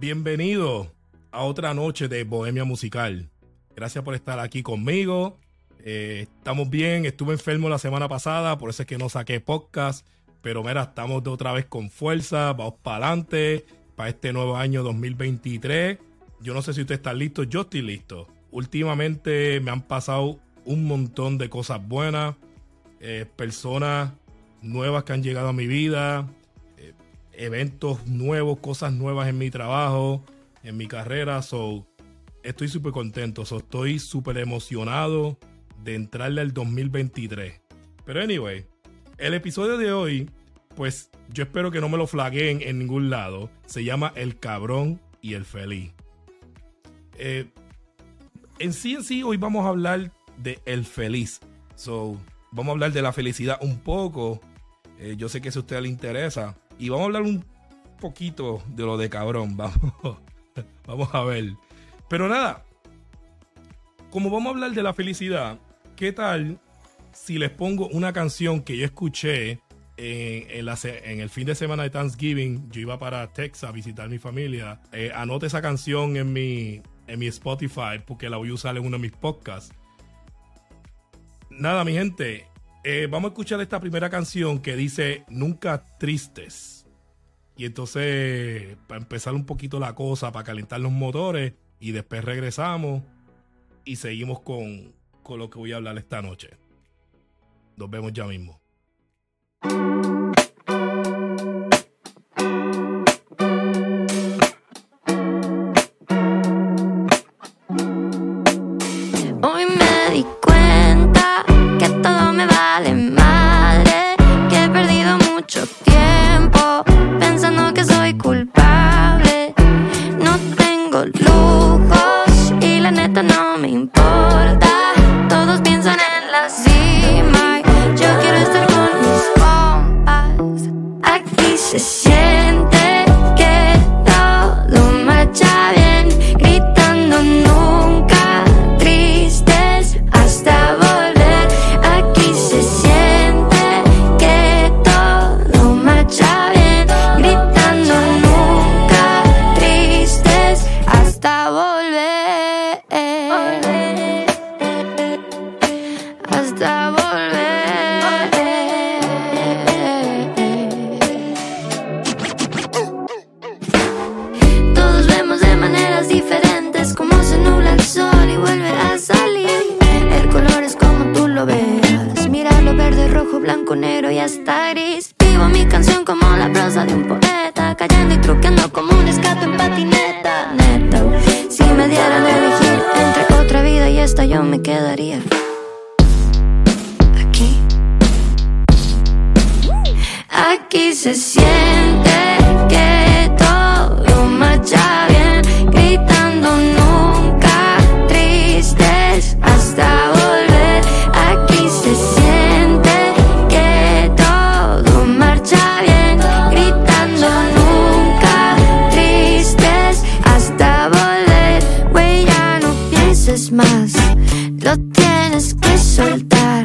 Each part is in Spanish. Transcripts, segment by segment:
Bienvenido a otra noche de Bohemia Musical. Gracias por estar aquí conmigo. Eh, estamos bien, estuve enfermo la semana pasada, por eso es que no saqué podcast. Pero mira, estamos de otra vez con fuerza, vamos para adelante, para este nuevo año 2023. Yo no sé si usted está listo, yo estoy listo. Últimamente me han pasado un montón de cosas buenas, eh, personas nuevas que han llegado a mi vida, eventos nuevos, cosas nuevas en mi trabajo, en mi carrera. So, estoy súper contento. So, estoy súper emocionado de entrarle al 2023. Pero anyway, el episodio de hoy, pues yo espero que no me lo flaguen en ningún lado. Se llama El cabrón y el feliz. Eh, en sí, en sí, hoy vamos a hablar de el feliz. So, vamos a hablar de la felicidad un poco. Eh, yo sé que eso a usted le interesa. Y vamos a hablar un poquito de lo de cabrón. Vamos, vamos a ver. Pero nada, como vamos a hablar de la felicidad, ¿qué tal si les pongo una canción que yo escuché en, el fin de semana de Thanksgiving? Yo iba para Texas a visitar a mi familia. Eh, anote esa canción en mi, en mi Spotify porque la voy a usar en uno de mis podcasts. Nada, mi gente, eh, vamos a escuchar esta primera canción que dice Nunca Tristes. Y entonces, para empezar un poquito la cosa, para calentar los motores, y después regresamos y seguimos con, con lo que voy a hablar esta noche. Nos vemos ya mismo. soltar.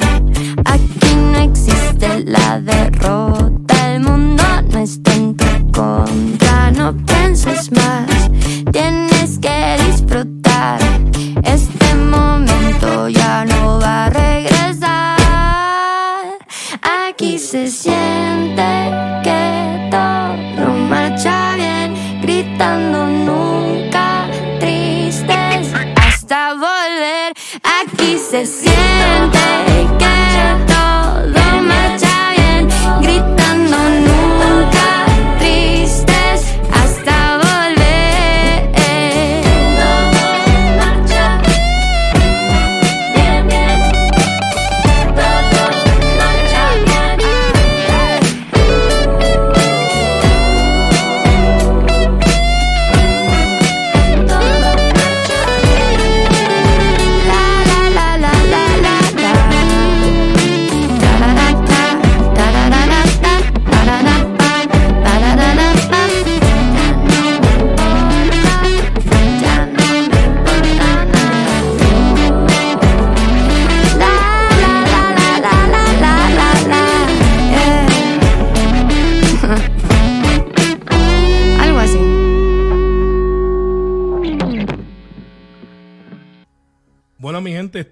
Aquí no existe la derrota.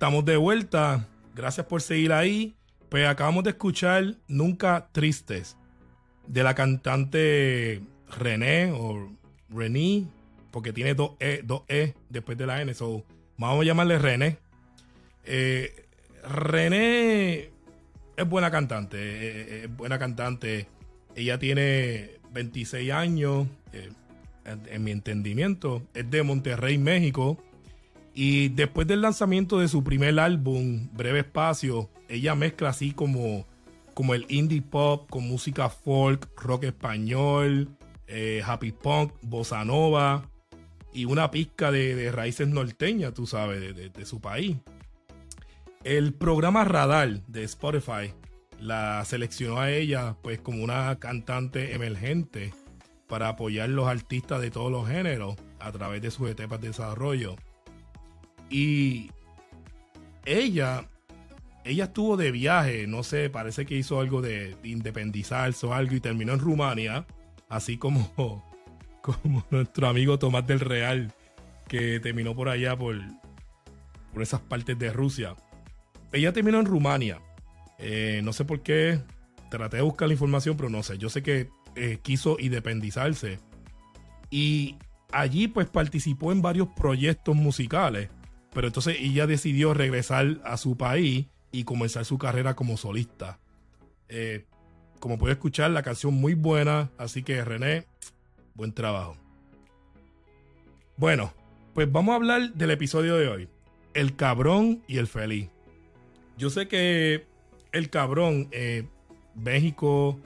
Estamos de vuelta. Gracias por seguir ahí. Pues acabamos de escuchar Nunca Tristes de la cantante René o René, porque tiene dos E, dos e después de la N. So, vamos a llamarle René. Eh, René es buena cantante, eh, eh, es buena cantante. Ella tiene 26 años, en mi entendimiento. Es de Monterrey, México. Y después del lanzamiento de su primer álbum, Breve Espacio, ella mezcla así como, como el indie pop con música folk, rock español, eh, happy punk, bossa nova y una pizca de, raíces norteñas, tú sabes, de, su país. El programa Radar de Spotify la seleccionó a ella pues como una cantante emergente para apoyar los artistas de todos los géneros a través de sus etapas de desarrollo. Y ella, ella estuvo de viaje, no sé, parece que hizo algo de, independizarse o algo y terminó en Rumania, así como, como nuestro amigo Tomás del Real, que terminó por allá, por, por esas partes de Rusia. Ella terminó en Rumania. Eh, no sé por qué, traté de buscar la información, pero no sé. Yo sé que eh, quiso independizarse. Y allí pues participó en varios proyectos musicales pero entonces ella decidió regresar a su país y comenzar su carrera como solista. Eh, como puede escuchar, la canción muy buena, así que René, buen trabajo. Bueno, pues vamos a hablar del episodio de hoy. El cabrón y el feliz. Yo sé que el cabrón, eh, México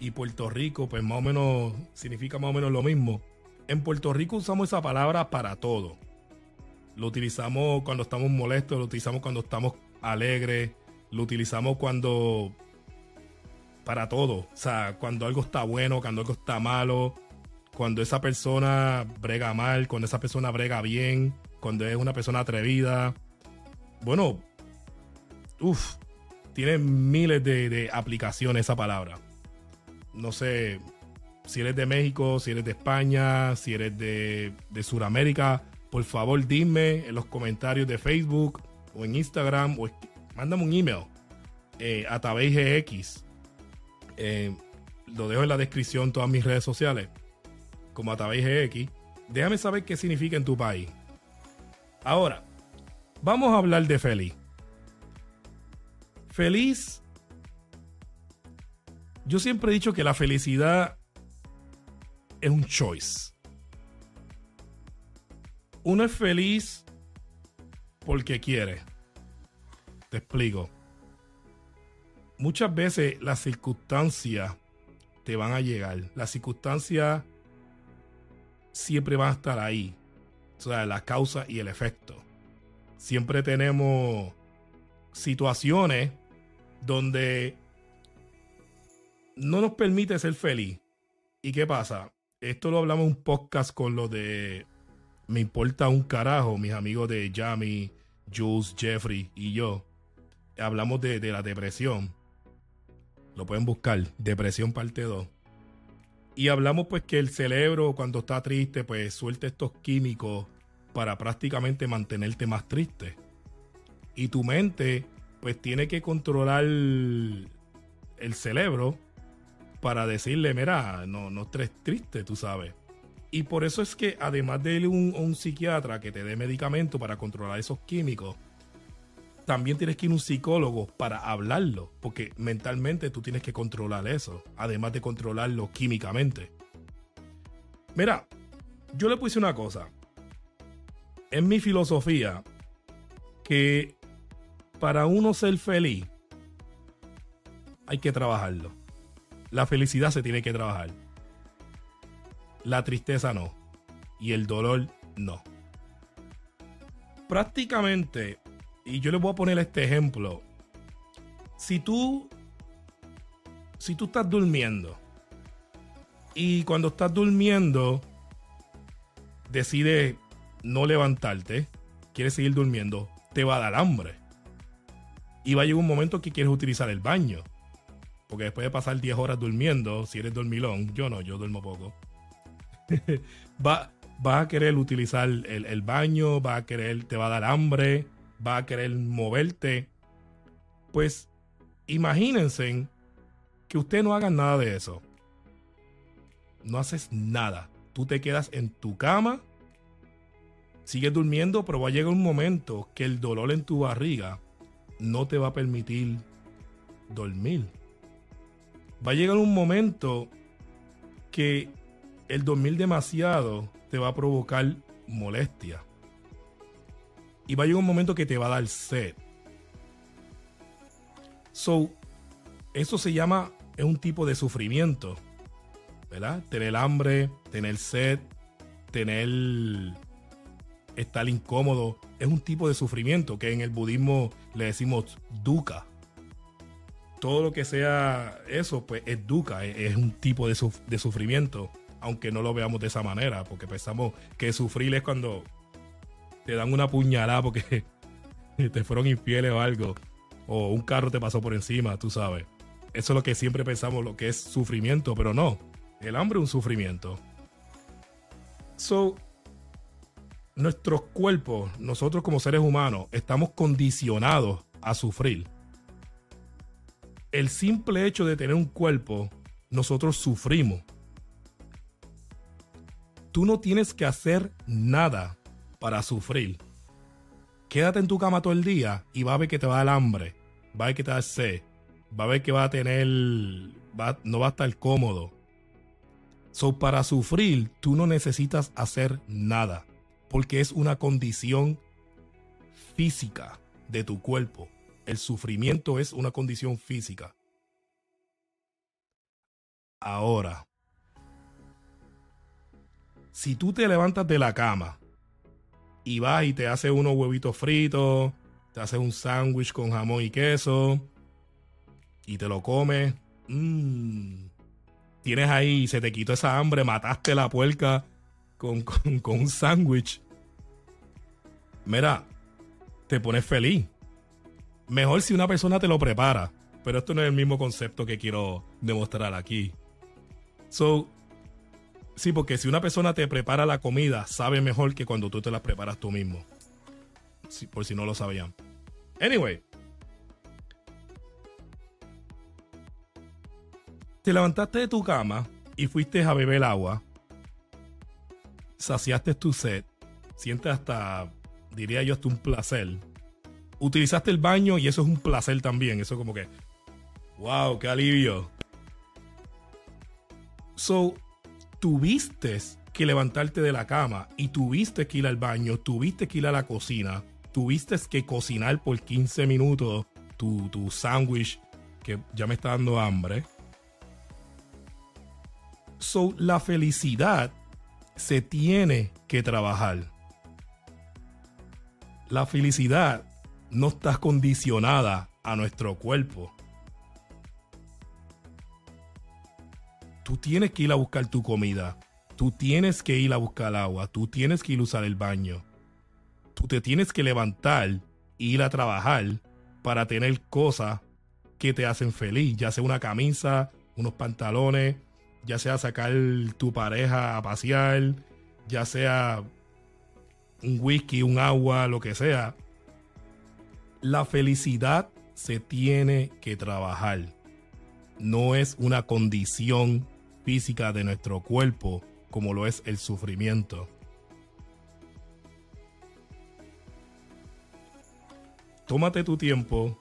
y Puerto Rico, pues más o menos significa más o menos lo mismo. En Puerto Rico usamos esa palabra para todo. Lo utilizamos cuando estamos molestos, lo utilizamos cuando estamos alegres, lo utilizamos cuando... Para todo. O sea, cuando algo está bueno, cuando algo está malo, cuando esa persona brega mal, cuando esa persona brega bien, cuando es una persona atrevida. Bueno, uff, tiene miles de, aplicaciones esa palabra. No sé si eres de México, si eres de España, si eres de, de Sudamérica por favor dime en los comentarios de Facebook o en Instagram o mándame un email eh, a TabeyGX. Eh, lo dejo en la descripción todas mis redes sociales como a. Déjame saber qué significa en tu país. Ahora, vamos a hablar de feliz. Feliz. Yo siempre he dicho que la felicidad es un choice uno es feliz porque quiere. Te explico. Muchas veces las circunstancias te van a llegar. Las circunstancias siempre van a estar ahí. O sea, la causa y el efecto. Siempre tenemos situaciones donde no nos permite ser feliz. ¿Y qué pasa? Esto lo hablamos en un podcast con lo de me importa un carajo, mis amigos de Jamie, Jules, Jeffrey y yo, hablamos de, la depresión. Lo pueden buscar, depresión parte 2. Y hablamos pues que el cerebro cuando está triste pues suelta estos químicos para prácticamente mantenerte más triste. Y tu mente pues tiene que controlar el cerebro para decirle, mira, no, no estés triste, tú sabes. Y por eso es que además de un, un psiquiatra que te dé medicamento para controlar esos químicos, también tienes que ir a un psicólogo para hablarlo, porque mentalmente tú tienes que controlar eso, además de controlarlo químicamente. Mira, yo le puse una cosa. En mi filosofía, que para uno ser feliz, hay que trabajarlo. La felicidad se tiene que trabajar. La tristeza no. Y el dolor no. Prácticamente, y yo les voy a poner este ejemplo. Si tú, si tú estás durmiendo y cuando estás durmiendo decides no levantarte, quieres seguir durmiendo, te va a dar hambre. Y va a llegar un momento que quieres utilizar el baño. Porque después de pasar 10 horas durmiendo, si eres dormilón, yo no, yo duermo poco va, va a querer utilizar el, baño, va a querer, te va a dar hambre, va a querer moverte. Pues imagínense que usted no haga nada de eso. No haces nada. Tú te quedas en tu cama, sigues durmiendo, pero va a llegar un momento que el dolor en tu barriga no te va a permitir dormir. Va a llegar un momento que el dormir demasiado te va a provocar molestia. Y va a llegar un momento que te va a dar sed. So, eso se llama, es un tipo de sufrimiento. ¿Verdad? Tener hambre, tener sed, tener estar incómodo, es un tipo de sufrimiento que en el budismo le decimos dukkha. Todo lo que sea eso, pues es dukkha, es, un tipo de, de sufrimiento aunque no lo veamos de esa manera, porque pensamos que sufrir es cuando te dan una puñalada porque te fueron infieles o algo, o un carro te pasó por encima, tú sabes. Eso es lo que siempre pensamos, lo que es sufrimiento, pero no. El hambre es un sufrimiento. So, nuestros cuerpos, nosotros como seres humanos, estamos condicionados a sufrir. El simple hecho de tener un cuerpo, nosotros sufrimos tú no tienes que hacer nada para sufrir. Quédate en tu cama todo el día y va a ver que te va a dar hambre, va a ver que te va a dar sed, va a ver que va a tener, no va a estar cómodo. So, para sufrir, tú no necesitas hacer nada, porque es una condición física de tu cuerpo. El sufrimiento es una condición física. Ahora, si tú te levantas de la cama y vas y te haces unos huevitos fritos, te haces un sándwich con jamón y queso y te lo comes, mmm, tienes ahí, se te quitó esa hambre, mataste la puerca con, con un sándwich. Mira, te pones feliz. Mejor si una persona te lo prepara, pero esto no es el mismo concepto que quiero demostrar aquí. So, Sí, porque si una persona te prepara la comida, sabe mejor que cuando tú te la preparas tú mismo. por si no lo sabían. Anyway. Te levantaste de tu cama y fuiste a beber agua. Saciaste tu sed. Sientes hasta, diría yo, hasta un placer. Utilizaste el baño y eso es un placer también. Eso como que, wow, qué alivio. So, tuviste que levantarte de la cama y tuviste que ir al baño, tuviste que ir a la cocina, tuviste que cocinar por 15 minutos tu, tu sándwich que ya me está dando hambre. So, la felicidad se tiene que trabajar. La felicidad no está condicionada a nuestro cuerpo. Tú tienes que ir a buscar tu comida, tú tienes que ir a buscar agua, tú tienes que ir a usar el baño. Tú te tienes que levantar ir a trabajar para tener cosas que te hacen feliz, ya sea una camisa, unos pantalones, ya sea sacar tu pareja a pasear, ya sea un whisky, un agua, lo que sea. La felicidad se tiene que trabajar. No es una condición física de nuestro cuerpo como lo es el sufrimiento. Tómate tu tiempo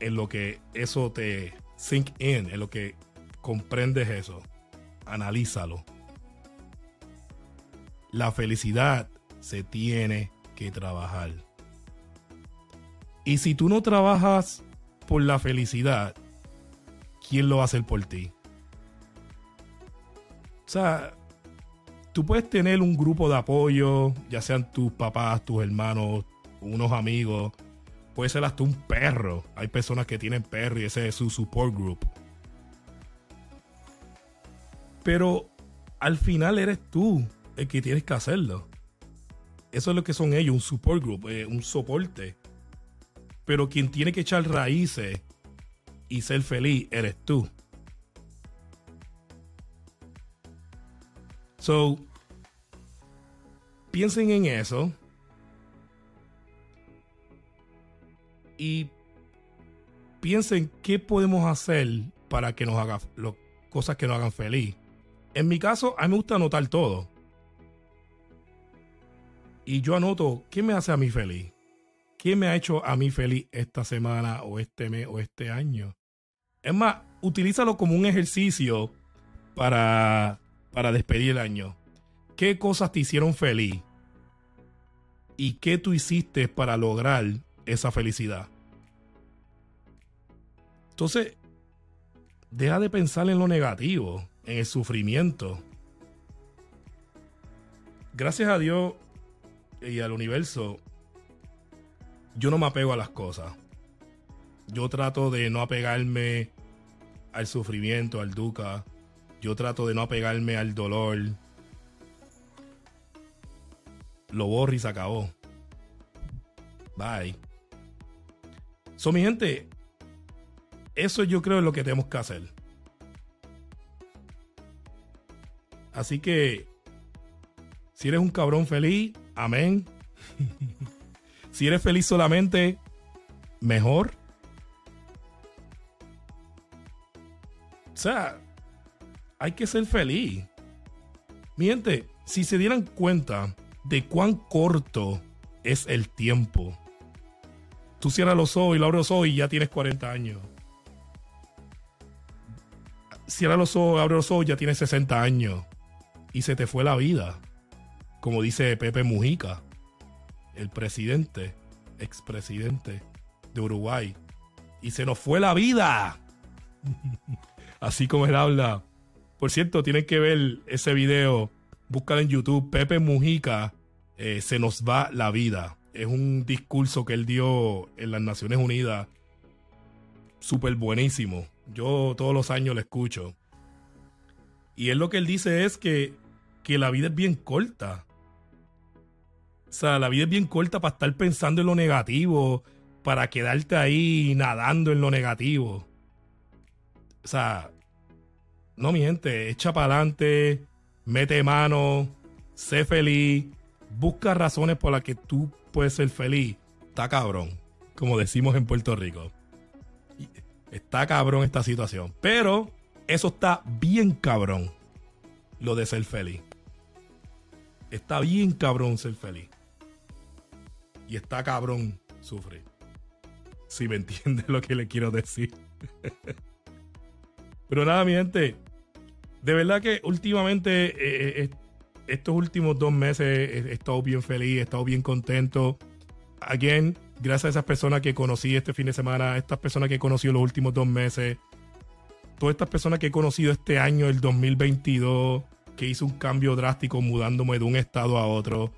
en lo que eso te sink in, en lo que comprendes eso. Analízalo. La felicidad se tiene que trabajar. Y si tú no trabajas por la felicidad, ¿quién lo va a hacer por ti? Sea, tú puedes tener un grupo de apoyo, ya sean tus papás, tus hermanos, unos amigos, puede ser hasta un perro. Hay personas que tienen perro y ese es su support group. Pero al final eres tú el que tienes que hacerlo. Eso es lo que son ellos, un support group, eh, un soporte. Pero quien tiene que echar raíces y ser feliz eres tú. So, piensen en eso. y piensen qué podemos hacer para que nos haga cosas que nos hagan feliz. En mi caso, a mí me gusta anotar todo. Y yo anoto qué me hace a mí feliz. ¿Qué me ha hecho a mí feliz esta semana o este mes o este año? Es más, utilízalo como un ejercicio para, para despedir el año. ¿Qué cosas te hicieron feliz? ¿Y qué tú hiciste para lograr esa felicidad? Entonces, deja de pensar en lo negativo, en el sufrimiento. Gracias a Dios y al universo, yo no me apego a las cosas. Yo trato de no apegarme al sufrimiento, al duca. Yo trato de no apegarme al dolor. Lo borro y se acabó. Bye. So, mi gente, eso yo creo es lo que tenemos que hacer. Así que, si eres un cabrón feliz, amén. si eres feliz solamente, mejor. O sea, hay que ser feliz. Mi gente, si se dieran cuenta de cuán corto es el tiempo. Tú cierras los ojos y lo abres los ojos y ya tienes 40 años cierra los ojos, abre los ojos, ya tienes 60 años. Y se te fue la vida. Como dice Pepe Mujica, el presidente, expresidente de Uruguay. Y se nos fue la vida. Así como él habla. Por cierto, tienen que ver ese video. Búscalo en YouTube. Pepe Mujica, eh, se nos va la vida. Es un discurso que él dio en las Naciones Unidas. Súper buenísimo. Yo todos los años lo escucho. Y él lo que él dice es que, que la vida es bien corta. O sea, la vida es bien corta para estar pensando en lo negativo, para quedarte ahí nadando en lo negativo. O sea, no mi gente, echa para adelante, mete mano, sé feliz, busca razones por las que tú puedes ser feliz. Está cabrón, como decimos en Puerto Rico. Está cabrón esta situación. Pero eso está bien cabrón. Lo de ser feliz. Está bien cabrón ser feliz. Y está cabrón sufrir. Si me entiende lo que le quiero decir. Pero nada, mi gente. De verdad que últimamente, eh, eh, estos últimos dos meses, he estado bien feliz, he estado bien contento. Again, gracias a esas personas que conocí este fin de semana, estas personas que he conocido los últimos dos meses, todas estas personas que he conocido este año, el 2022, que hice un cambio drástico mudándome de un estado a otro.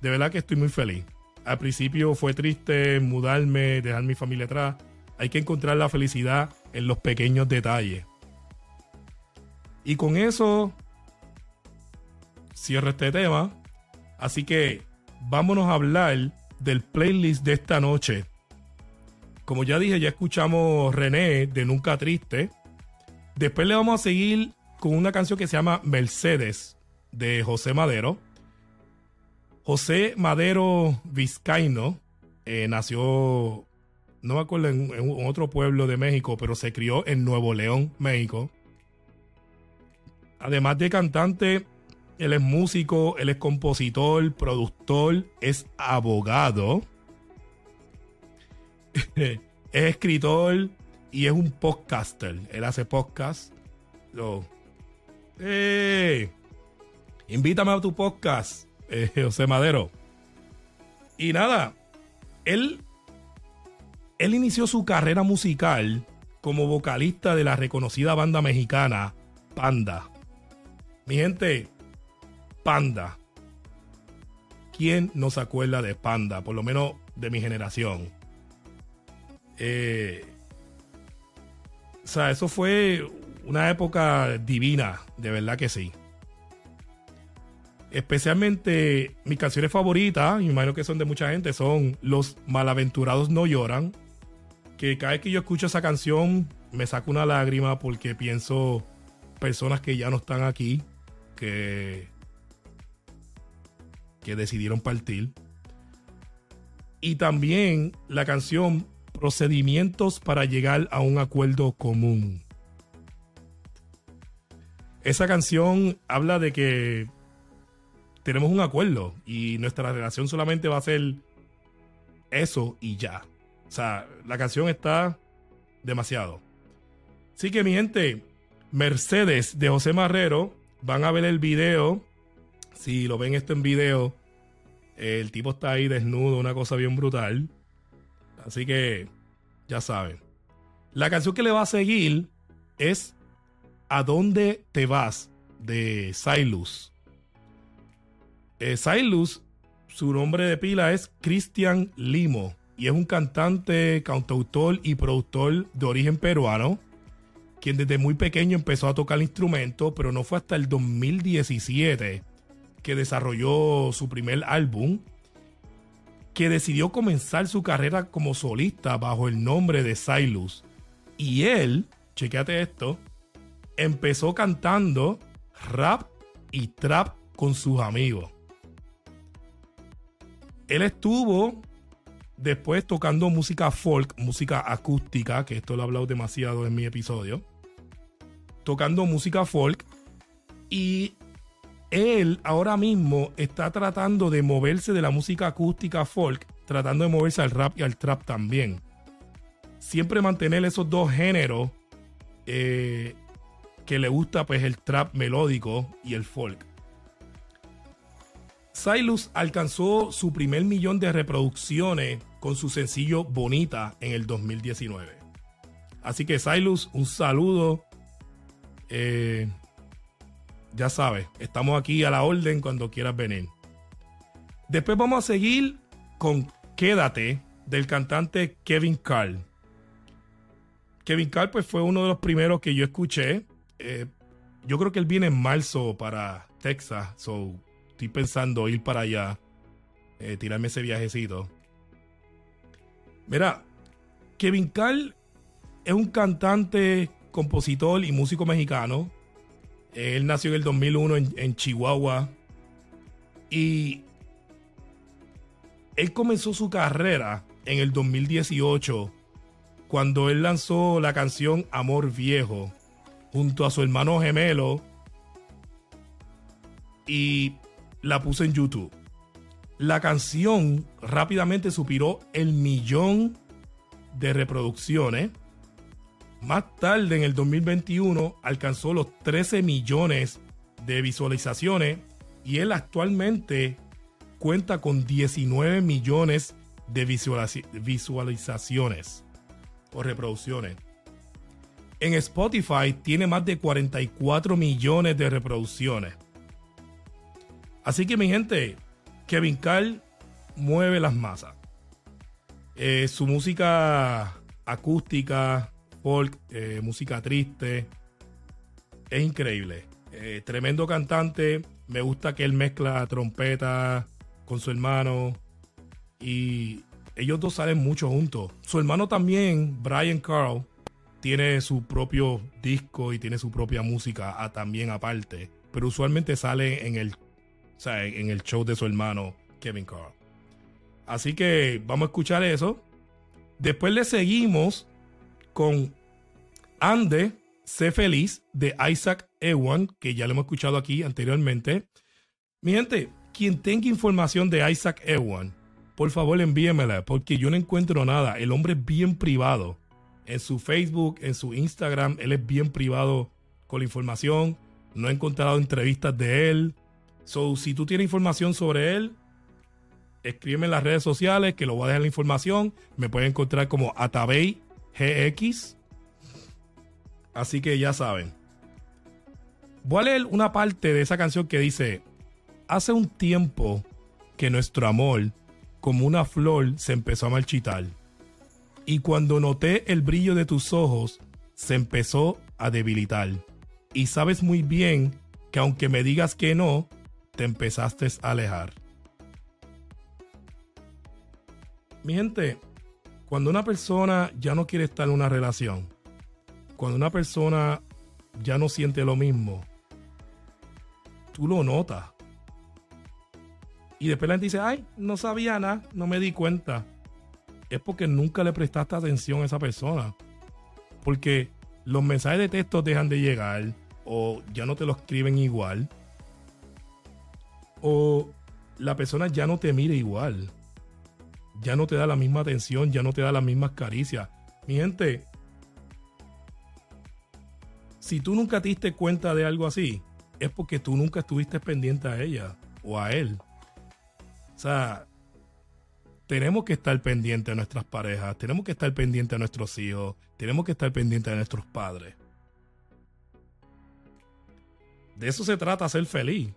De verdad que estoy muy feliz. Al principio fue triste mudarme, dejar mi familia atrás. Hay que encontrar la felicidad en los pequeños detalles. Y con eso cierro este tema. Así que vámonos a hablar del playlist de esta noche. Como ya dije, ya escuchamos René de Nunca Triste. Después le vamos a seguir con una canción que se llama Mercedes de José Madero. José Madero Vizcaíno eh, nació, no me acuerdo, en, en, otro pueblo de México, pero se crió en Nuevo León, México. Además de cantante, él es músico, él es compositor, productor, es abogado, es escritor y es un podcaster. Él hace podcast. invítame a tu podcast, eh, José Madero. Y nada, él, él inició su carrera musical como vocalista de la reconocida banda mexicana Panda. Mi gente, Panda. ¿Quién no se acuerda de Panda? Por lo menos de mi generación. Eh, o sea, eso fue una época divina, de verdad que sí. Especialmente mis canciones favoritas, y me imagino que son de mucha gente, son Los Malaventurados No Lloran. Que cada vez que yo escucho esa canción me saco una lágrima porque pienso personas que ya no están aquí, que que decidieron partir. Y también la canción procedimientos para llegar a un acuerdo común. Esa canción habla de que tenemos un acuerdo y nuestra relación solamente va a ser eso y ya. O sea, la canción está demasiado. Así que mi gente, Mercedes de José Marrero, van a ver el video. Si lo ven esto en video, el tipo está ahí desnudo, una cosa bien brutal. Así que ya saben. La canción que le va a seguir es ¿A dónde te vas? de Silus. Eh, Silus, su nombre de pila es Cristian Limo y es un cantante, cantautor y productor de origen peruano, quien desde muy pequeño empezó a tocar el instrumento, pero no fue hasta el 2017 que desarrolló su primer álbum, que decidió comenzar su carrera como solista bajo el nombre de Silus. Y él, chequeate esto, empezó cantando rap y trap con sus amigos. Él estuvo después tocando música folk, música acústica, que esto lo he hablado demasiado en mi episodio. Tocando música folk. Y él ahora mismo está tratando de moverse de la música acústica folk, tratando de moverse al rap y al trap también. Siempre mantener esos dos géneros eh, que le gusta pues el trap melódico y el folk. Silus alcanzó su primer millón de reproducciones con su sencillo Bonita en el 2019. Así que Silus, un saludo. Eh, ya sabes, estamos aquí a la orden cuando quieras venir. Después vamos a seguir con Quédate del cantante Kevin Carl. Kevin Carl pues fue uno de los primeros que yo escuché eh, yo creo que él viene en marzo para Texas, so estoy pensando ir para allá, eh, tirarme ese viajecito. Mira, Kevin Carl es un cantante, compositor y músico mexicano. Él nació en el 2001 en, Chihuahua y él comenzó su carrera en el 2018 cuando él lanzó la canción Amor Viejo junto a su hermano gemelo y la puse en YouTube. La canción rápidamente superó el millón de reproducciones. Más tarde, en el 2021, alcanzó los 13 millones de visualizaciones y él actualmente cuenta con 19 millones de visualizaciones o reproducciones. En Spotify tiene más de 44 millones de reproducciones. Así que mi gente, Kevin Carl mueve las masas. Eh, su música acústica, eh, música triste, es increíble. Eh, tremendo cantante. Me gusta que él mezcla trompeta con su hermano. Y ellos dos salen mucho juntos. Su hermano también, Brian Carl, tiene su propio disco y tiene su propia música ah, también aparte, pero usualmente sale en el, en el show de su hermano Kevin Carr. Así que vamos a escuchar eso. Después le seguimos con Ande, sé feliz de Isaac Ewan, que ya lo hemos escuchado aquí anteriormente. Mi gente, quien tenga información de Isaac Ewan, por favor envíemela, porque yo no encuentro nada. El hombre es bien privado en su Facebook, en su Instagram. Él es bien privado con la información. No he encontrado entrevistas de él. So, si tú tienes información sobre él, escríbeme en las redes sociales que lo voy a dejar la información. Me pueden encontrar como Atabey GX. Así que ya saben. Voy a leer una parte de esa canción que dice: Hace un tiempo que nuestro amor, como una flor, se empezó a marchitar y cuando noté el brillo de tus ojos, se empezó a debilitar. Y sabes muy bien que aunque me digas que no, te empezaste a alejar. Mi gente, cuando una persona ya no quiere estar en una relación, cuando una persona ya no siente lo mismo, tú lo notas. Y después la gente dice, ay, no sabía nada, no me di cuenta. es porque nunca le prestaste atención a esa persona. Porque los mensajes de texto dejan de llegar o ya no te lo escriben igual. O la persona ya no te mira igual. Ya no te da la misma atención, ya no te da las mismas caricias. Mi gente, si tú nunca te diste cuenta de algo así, es porque tú nunca estuviste pendiente a ella o a él. O sea, tenemos que estar pendientes a nuestras parejas, tenemos que estar pendientes a nuestros hijos, tenemos que estar pendientes a nuestros padres. De eso se trata ser feliz.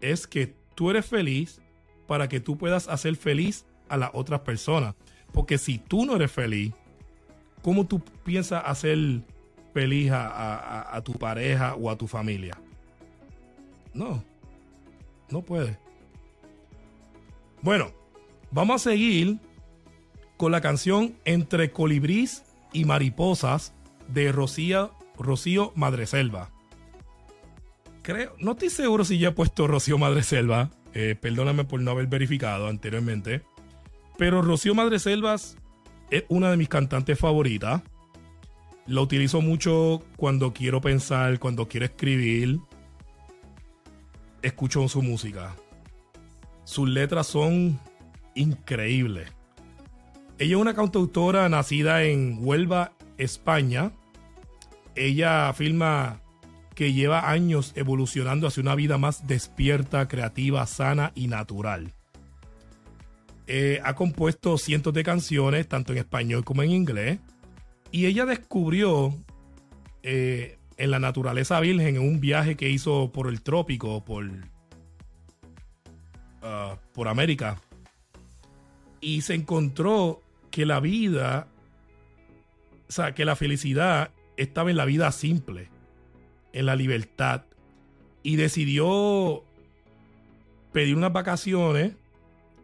Es que tú eres feliz para que tú puedas hacer feliz a las otras personas. Porque si tú no eres feliz, ¿cómo tú piensas hacer feliz a, tu pareja o a tu familia? No, no puede. Bueno, vamos a seguir con la canción Entre colibrís y mariposas de Rocío, Rocío Madreselva. Creo, no estoy seguro si ya he puesto Rocío Madreselva. Eh, perdóname por no haber verificado anteriormente. Pero Rocío Madreselvas es una de mis cantantes favoritas. La utilizo mucho cuando quiero pensar, cuando quiero escribir. Escucho su música. Sus letras son increíbles. Ella es una cantautora nacida en Huelva, España. Ella afirma que lleva años evolucionando hacia una vida más despierta, creativa, sana y natural. Eh, ha compuesto cientos de canciones, tanto en español como en inglés. Y ella descubrió eh, en la naturaleza virgen en un viaje que hizo por el trópico, por Ah, por América y se encontró que la vida, o sea, que la felicidad estaba en la vida simple, en la libertad, y decidió pedir unas vacaciones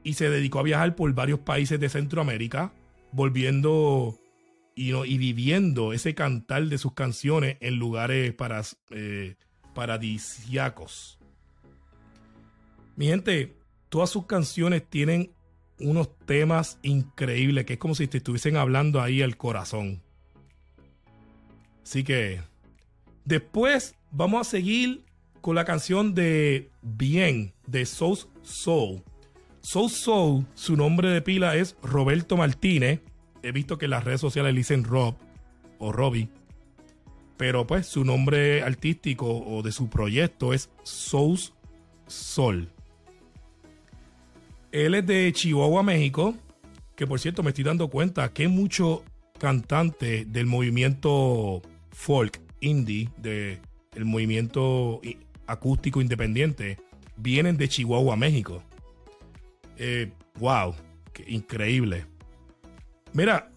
y se dedicó a viajar por varios países de Centroamérica, volviendo y, y viviendo ese cantar de sus canciones en lugares para, eh, paradisiacos. Mi gente, todas sus canciones tienen unos temas increíbles que es como si te estuviesen hablando ahí al corazón. Así que después vamos a seguir con la canción de Bien de Soul Soul. Soul Soul, su nombre de pila es Roberto Martínez. He visto que en las redes sociales le dicen Rob o Robbie. Pero pues su nombre artístico o de su proyecto es Soul Soul. Él es de Chihuahua, México, que por cierto me estoy dando cuenta que muchos cantantes del movimiento folk indie, del movimiento acústico independiente, vienen de Chihuahua, México. Eh, wow, increíble. Mira,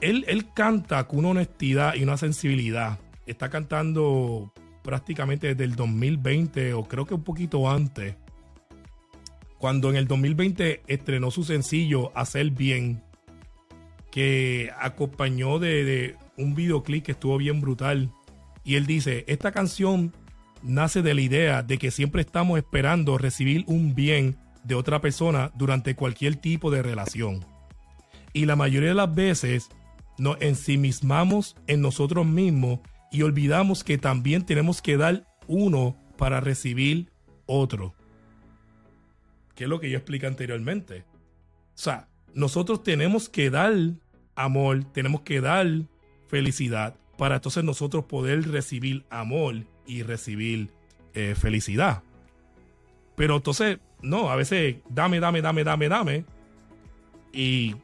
él, él canta con una honestidad y una sensibilidad. Está cantando prácticamente desde el 2020 o creo que un poquito antes cuando en el 2020 estrenó su sencillo Hacer Bien, que acompañó de, un videoclip que estuvo bien brutal. Y él dice, esta canción nace de la idea de que siempre estamos esperando recibir un bien de otra persona durante cualquier tipo de relación. Y la mayoría de las veces nos ensimismamos en nosotros mismos y olvidamos que también tenemos que dar uno para recibir otro que es lo que yo expliqué anteriormente. O sea, nosotros tenemos que dar amor, tenemos que dar felicidad para entonces nosotros poder recibir amor y recibir eh, felicidad. Pero entonces, no, a veces dame, dame, dame, dame, dame. Y,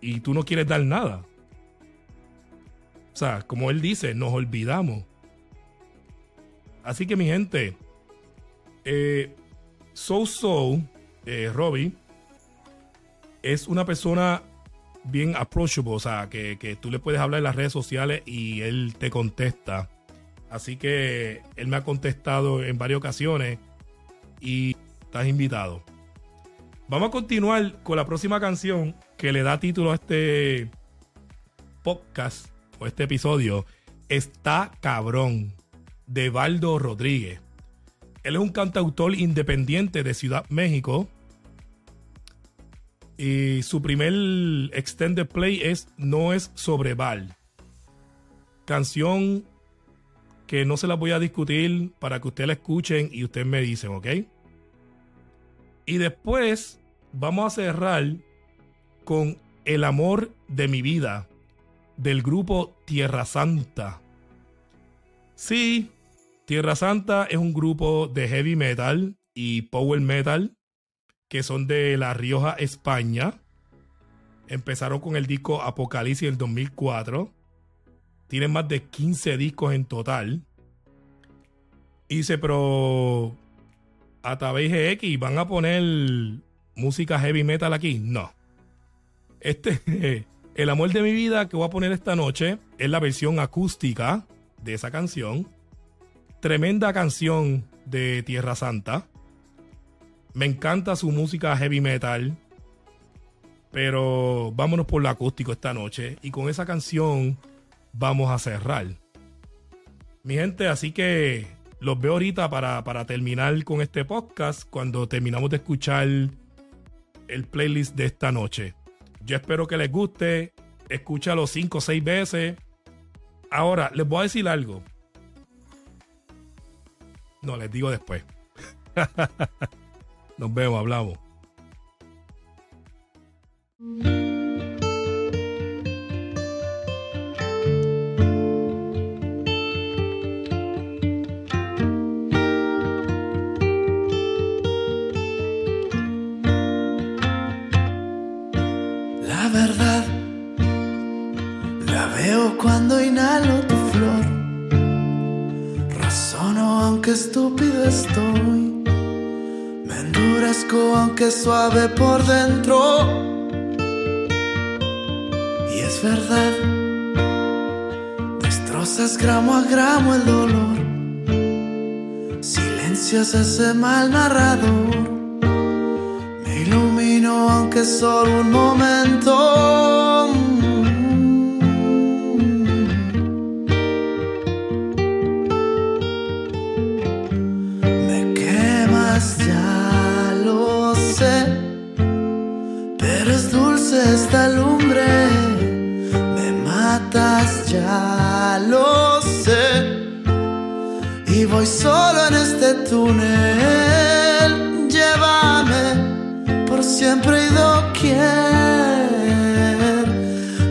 y tú no quieres dar nada. O sea, como él dice, nos olvidamos. Así que mi gente, eh, So So, eh, Robbie, es una persona bien approachable, o sea, que, que, tú le puedes hablar en las redes sociales y él te contesta. Así que él me ha contestado en varias ocasiones y estás invitado. Vamos a continuar con la próxima canción que le da título a este podcast o este episodio. Está cabrón de Baldo Rodríguez. Él es un cantautor independiente de Ciudad México. Y su primer extended play es No es sobre Val. Canción que no se la voy a discutir para que ustedes la escuchen y ustedes me dicen, ¿ok? Y después vamos a cerrar con El amor de mi vida del grupo Tierra Santa. Sí, Tierra Santa es un grupo de heavy metal y power metal que son de La Rioja, España. Empezaron con el disco Apocalipsis en 2004. Tienen más de 15 discos en total. Y dice, pero a través de X van a poner música heavy metal aquí. No. Este, El amor de mi vida que voy a poner esta noche es la versión acústica de esa canción. Tremenda canción de Tierra Santa. Me encanta su música heavy metal. Pero vámonos por lo acústico esta noche. Y con esa canción vamos a cerrar. Mi gente, así que los veo ahorita para, para terminar con este podcast cuando terminamos de escuchar el playlist de esta noche. Yo espero que les guste. Escúchalo cinco o seis veces. Ahora, les voy a decir algo. No, les digo después. Nos vemos, hablamos. Estúpido estoy. Me endurezco aunque suave por dentro. Y es verdad, destrozas gramo a gramo el dolor. Silencias ese mal narrador. Me ilumino aunque solo un momento. Y voy solo en este túnel, llévame por siempre y doquier.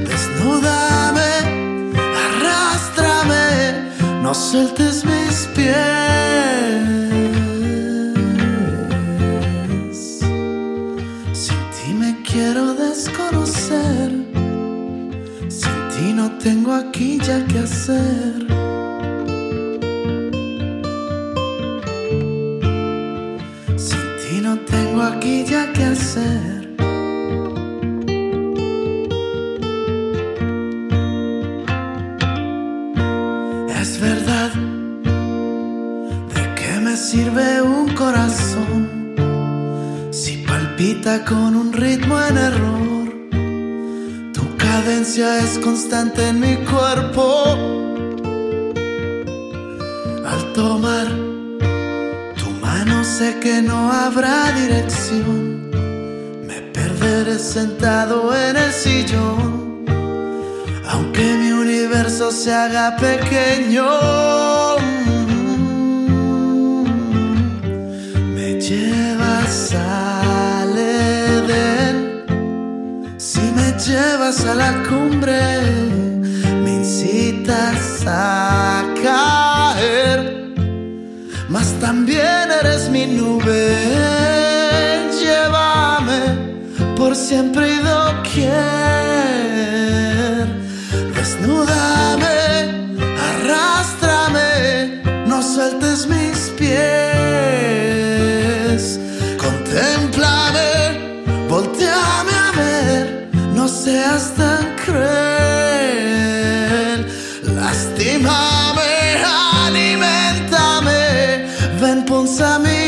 Desnúdame, arrástrame, no sueltes mis pies. tengo aquí ya que hacer. Aquí ya que hacer. Es verdad, ¿de qué me sirve un corazón si palpita con un ritmo en error? es constante en mi cuerpo. Al tomar tu sé que no habrá dirección. Me perderé sentado en el sillón. Aunque mi universo se haga pequeño. Me llevas al Edén llevas a la cumbre, me incitas a también eres mi nube. Llévame por siempre y doquier, desnúdame, arrástrame, no sueltes mis pies, contemplame, volteame seas tan ven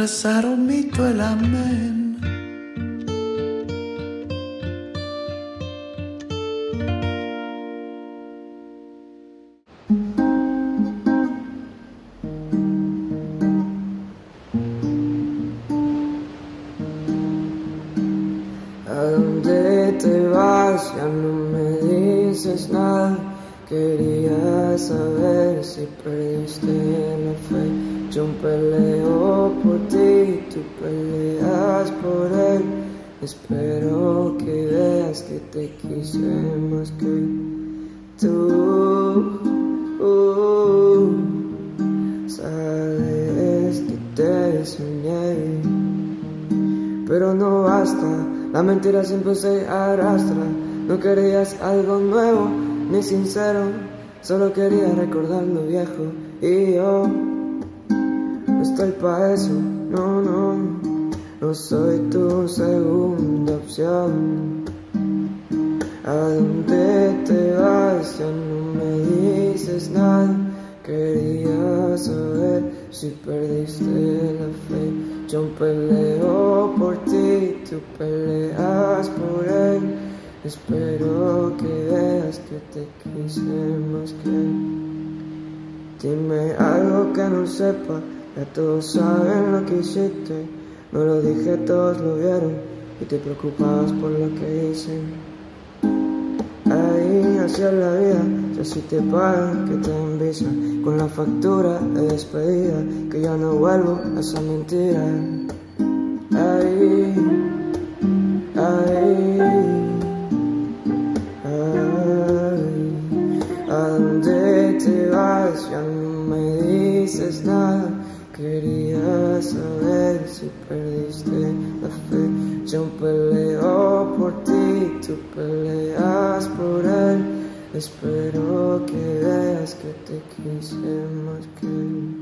Rezar omito el amén. Siempre se arrastra. No querías algo nuevo ni sincero, solo quería recordar lo viejo. Y yo no estoy pa' eso, no, no, no soy tu segunda opción. ¿A dónde te vas? Ya no me dices nada. Quería saber si perdiste la fe. Yo peleo por ti, tú peleas por él. Espero que veas que te quise más que él. Dime algo que no sepa, ya todos saben lo que hiciste. No lo dije, todos lo vieron y te preocupabas por lo que hice. Ahí hacia la vida, ya si te pagan, que te envisa con la factura de despedida, que ya no vuelvo a esa mentira. Ahí, Ya no me dices nada. Quería saber si perdiste la fe. Yo peleo por ti, tú peleas por él. Espero que veas que te quise más que él.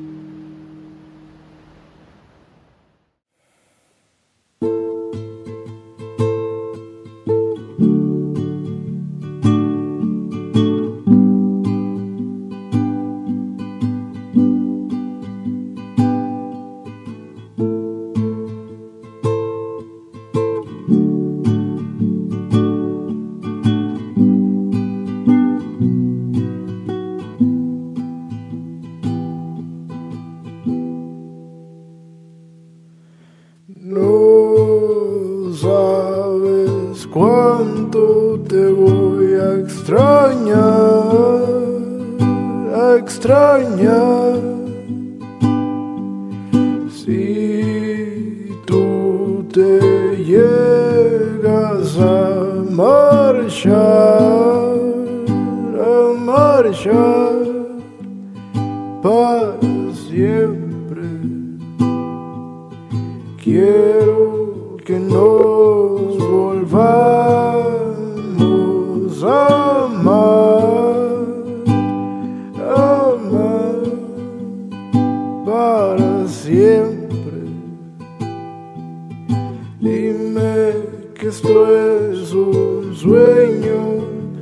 Que esto es un sueño,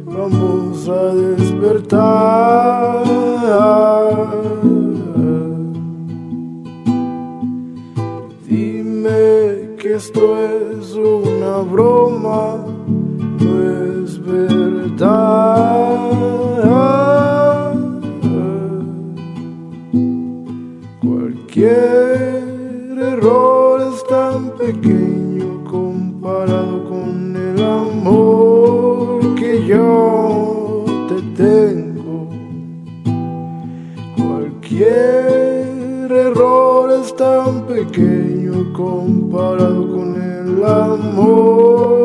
vamos a despertar. Dime que esto es tengo. Cualquier error es tan pequeño comparado con el amor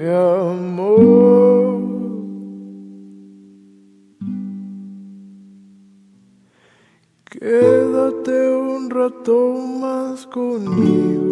mi amor. Quédate un rato más conmigo.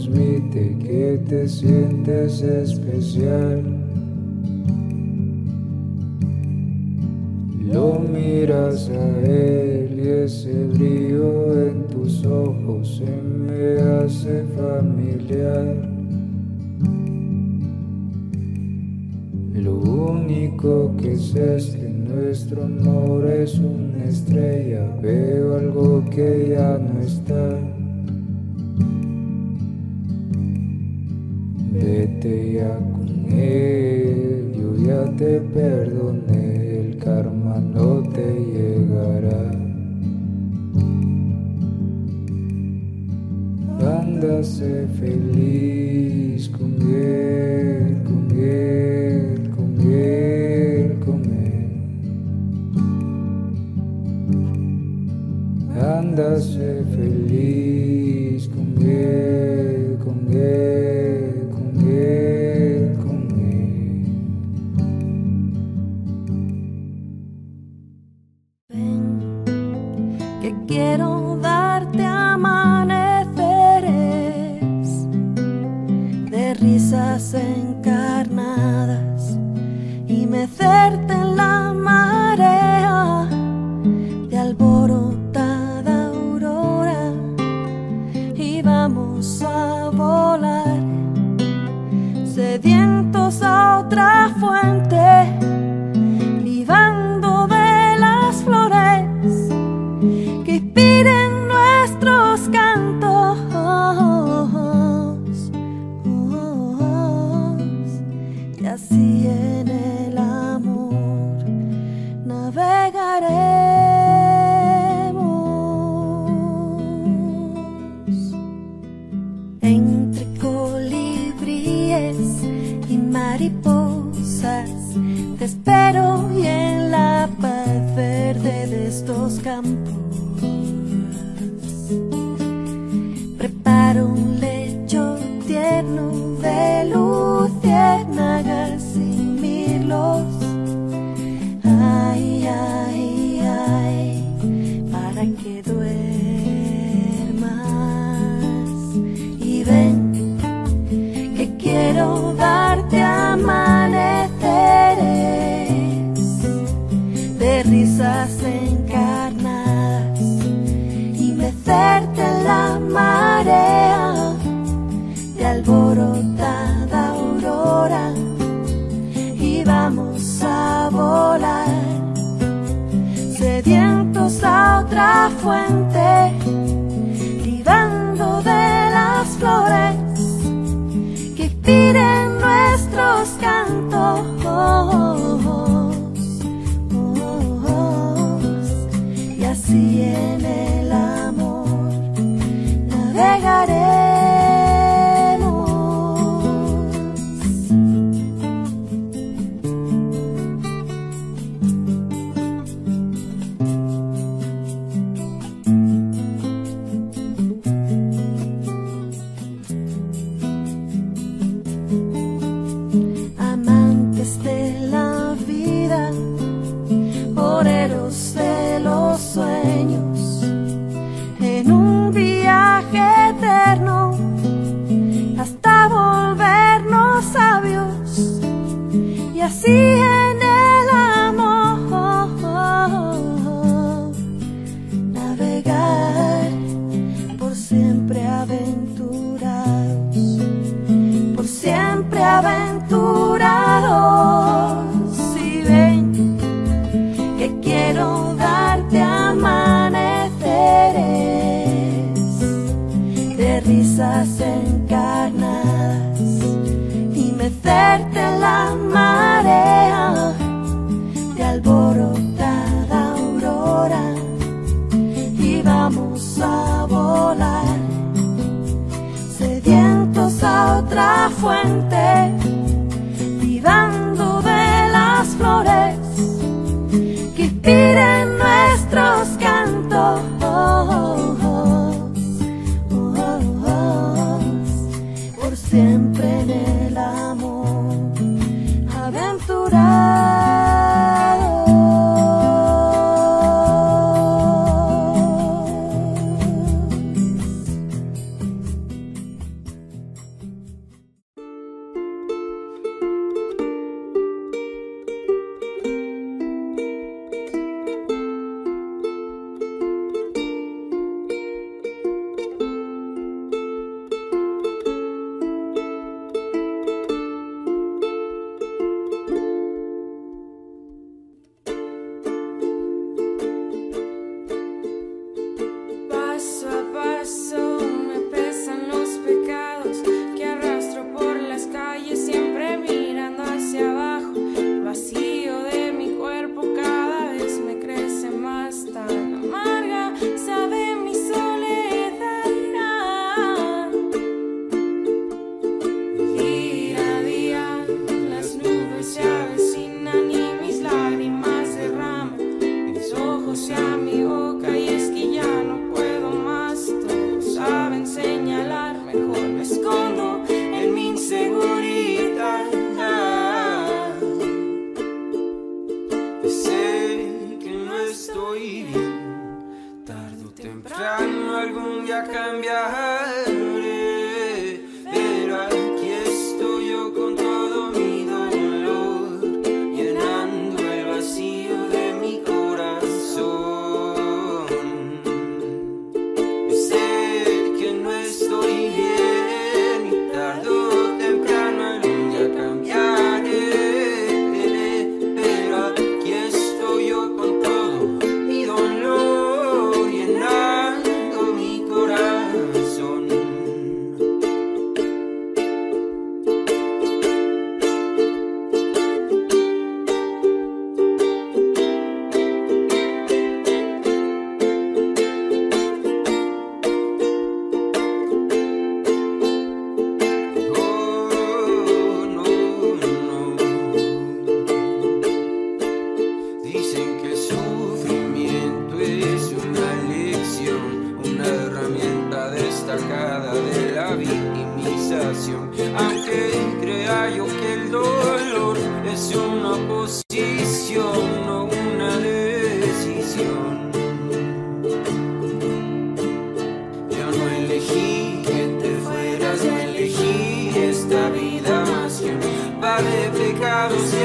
transmite que te sientes especial. Lo miras a él y ese brillo en tus ojos se me hace familiar. Lo único que sé es que nuestro amor es una estrella, veo algo que ya no está. Vete ya con él, yo ya te perdoné, el karma no te llegará. Anda, sé feliz con él, con él, con él, con él. Anda, feliz. mariposas. Te espero y en la paz verde de estos campos.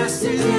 Pecados y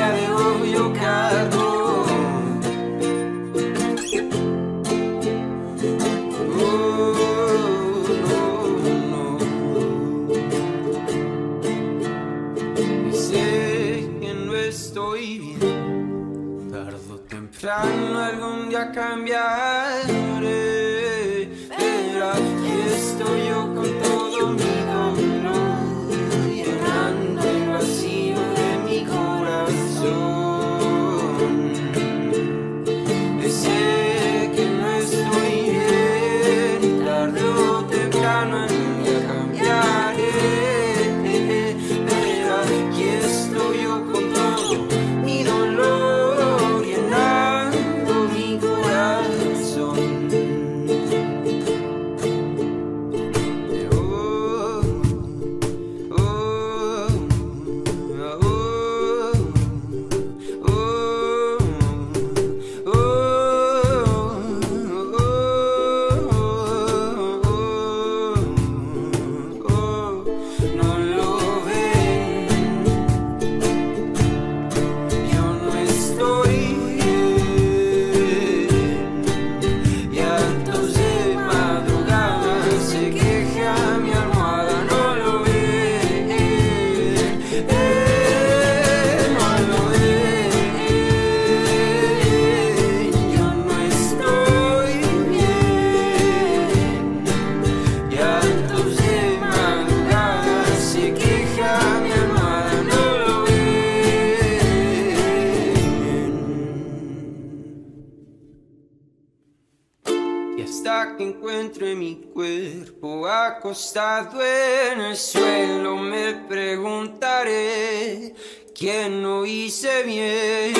Y hasta que encuentre mi cuerpo acostado en el suelo, me preguntaré quién no hice bien.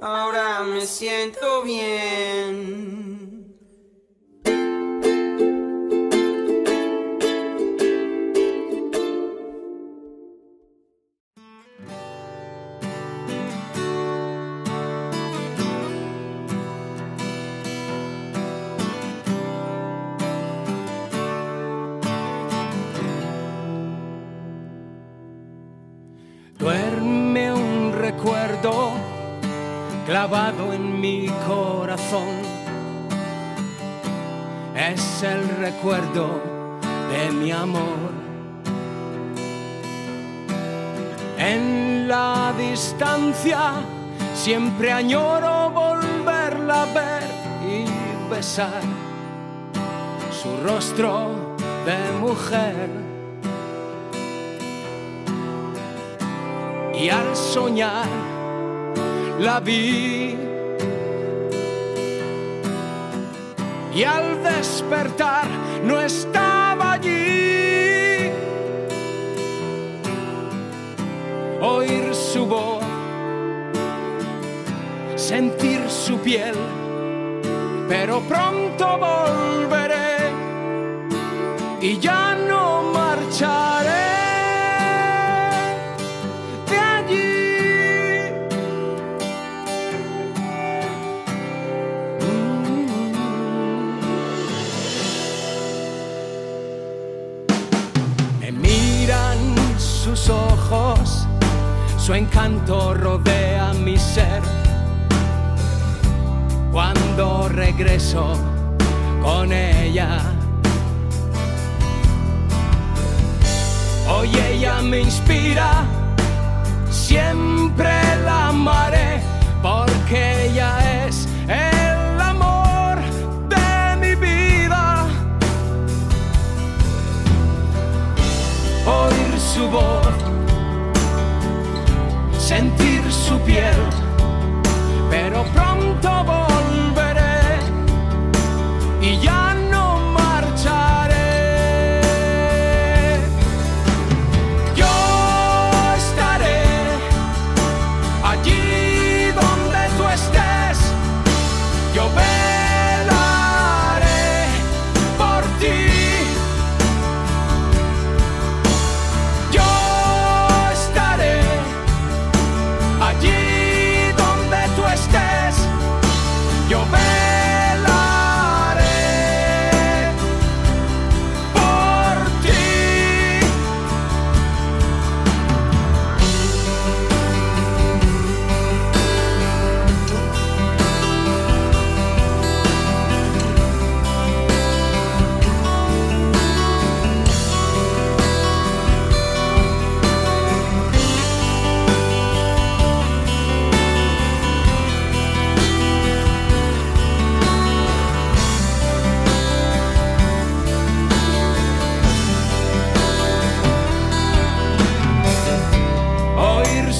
Ahora me siento bien. Siempre añoro volverla a ver y besar su rostro de mujer. y al soñar la vi. Y al despertar no estaba sentir su piel, pero pronto volveré y ya no marcharé. de allí. Me miran sus ojos, su encanto rodea mi ser. Cuando regreso con ella, hoy ella me inspira, siempre la amaré, porque ella es el amor de mi vida. oír su voz, sentir su piel, pero pronto volveré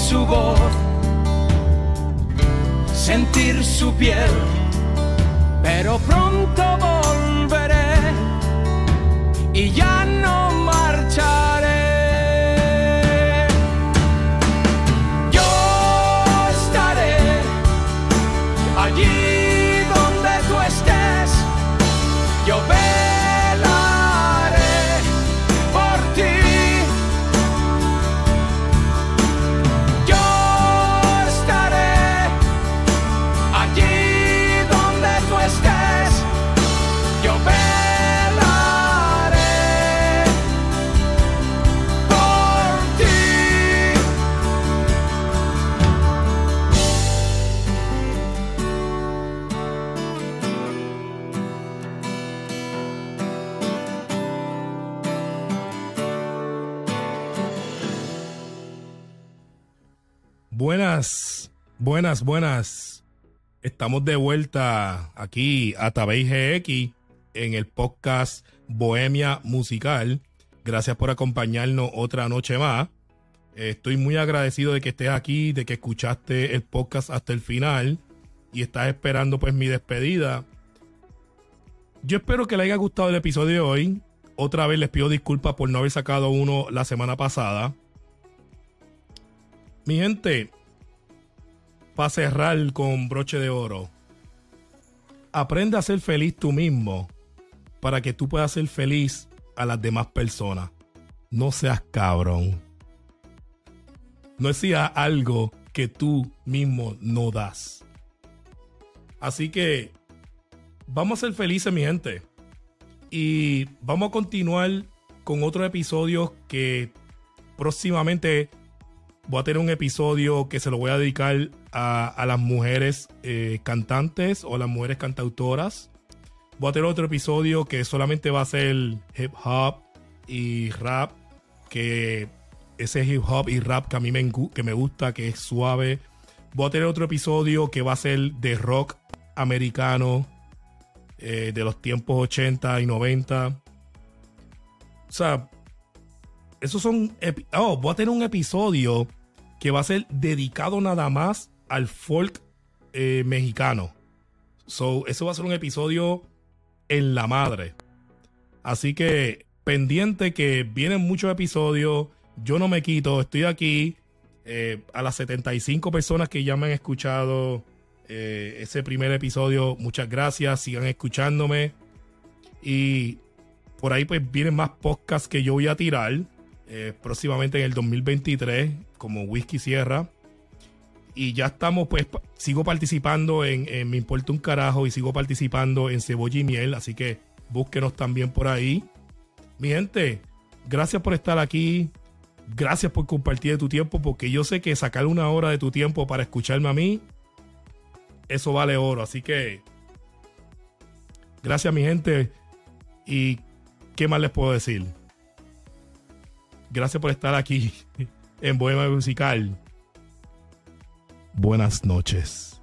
su voz, sentir su piel, pero pronto volveré y ya Buenas, buenas. Estamos de vuelta aquí a Tabey GX en el podcast Bohemia Musical. Gracias por acompañarnos otra noche más. Estoy muy agradecido de que estés aquí, de que escuchaste el podcast hasta el final. y estás esperando pues mi despedida. Yo espero que le haya gustado el episodio de hoy. Otra vez les pido disculpas por no haber sacado uno la semana pasada. Mi gente, para cerrar con broche de oro, aprende a ser feliz tú mismo para que tú puedas ser feliz a las demás personas. No seas cabrón. No decía algo que tú mismo no das. Así que vamos a ser felices, mi gente. Y vamos a continuar con otro episodio que próximamente voy a tener un episodio que se lo voy a dedicar a, a las mujeres eh, cantantes o las mujeres cantautoras. Voy a tener otro episodio que solamente va a ser hip hop y rap. Que ese hip hop y rap que a mí me, que me gusta, que es suave. Voy a tener otro episodio que va a ser de rock americano eh, de los tiempos 80 y 90. O sea, esos son. Oh, voy a tener un episodio que va a ser dedicado nada más al folk eh, mexicano. So, eso va a ser un episodio en la madre. Así que pendiente que vienen muchos episodios. Yo no me quito, estoy aquí. Eh, a las 75 personas que ya me han escuchado eh, ese primer episodio, muchas gracias. Sigan escuchándome. Y por ahí pues vienen más podcasts que yo voy a tirar próximamente en el 2023 como Whisky Sierra. Y ya estamos, pues, sigo participando en, Me Importa un Carajo y sigo participando en Cebolla y Miel. Así que búsquenos también por ahí. Mi gente, gracias por estar aquí. Gracias por compartir tu tiempo, porque yo sé que sacar una hora de tu tiempo para escucharme a mí, eso vale oro. Así que, gracias mi gente. ¿Y qué más les puedo decir? Gracias por estar aquí en Bohemia Musical. Buenas noches.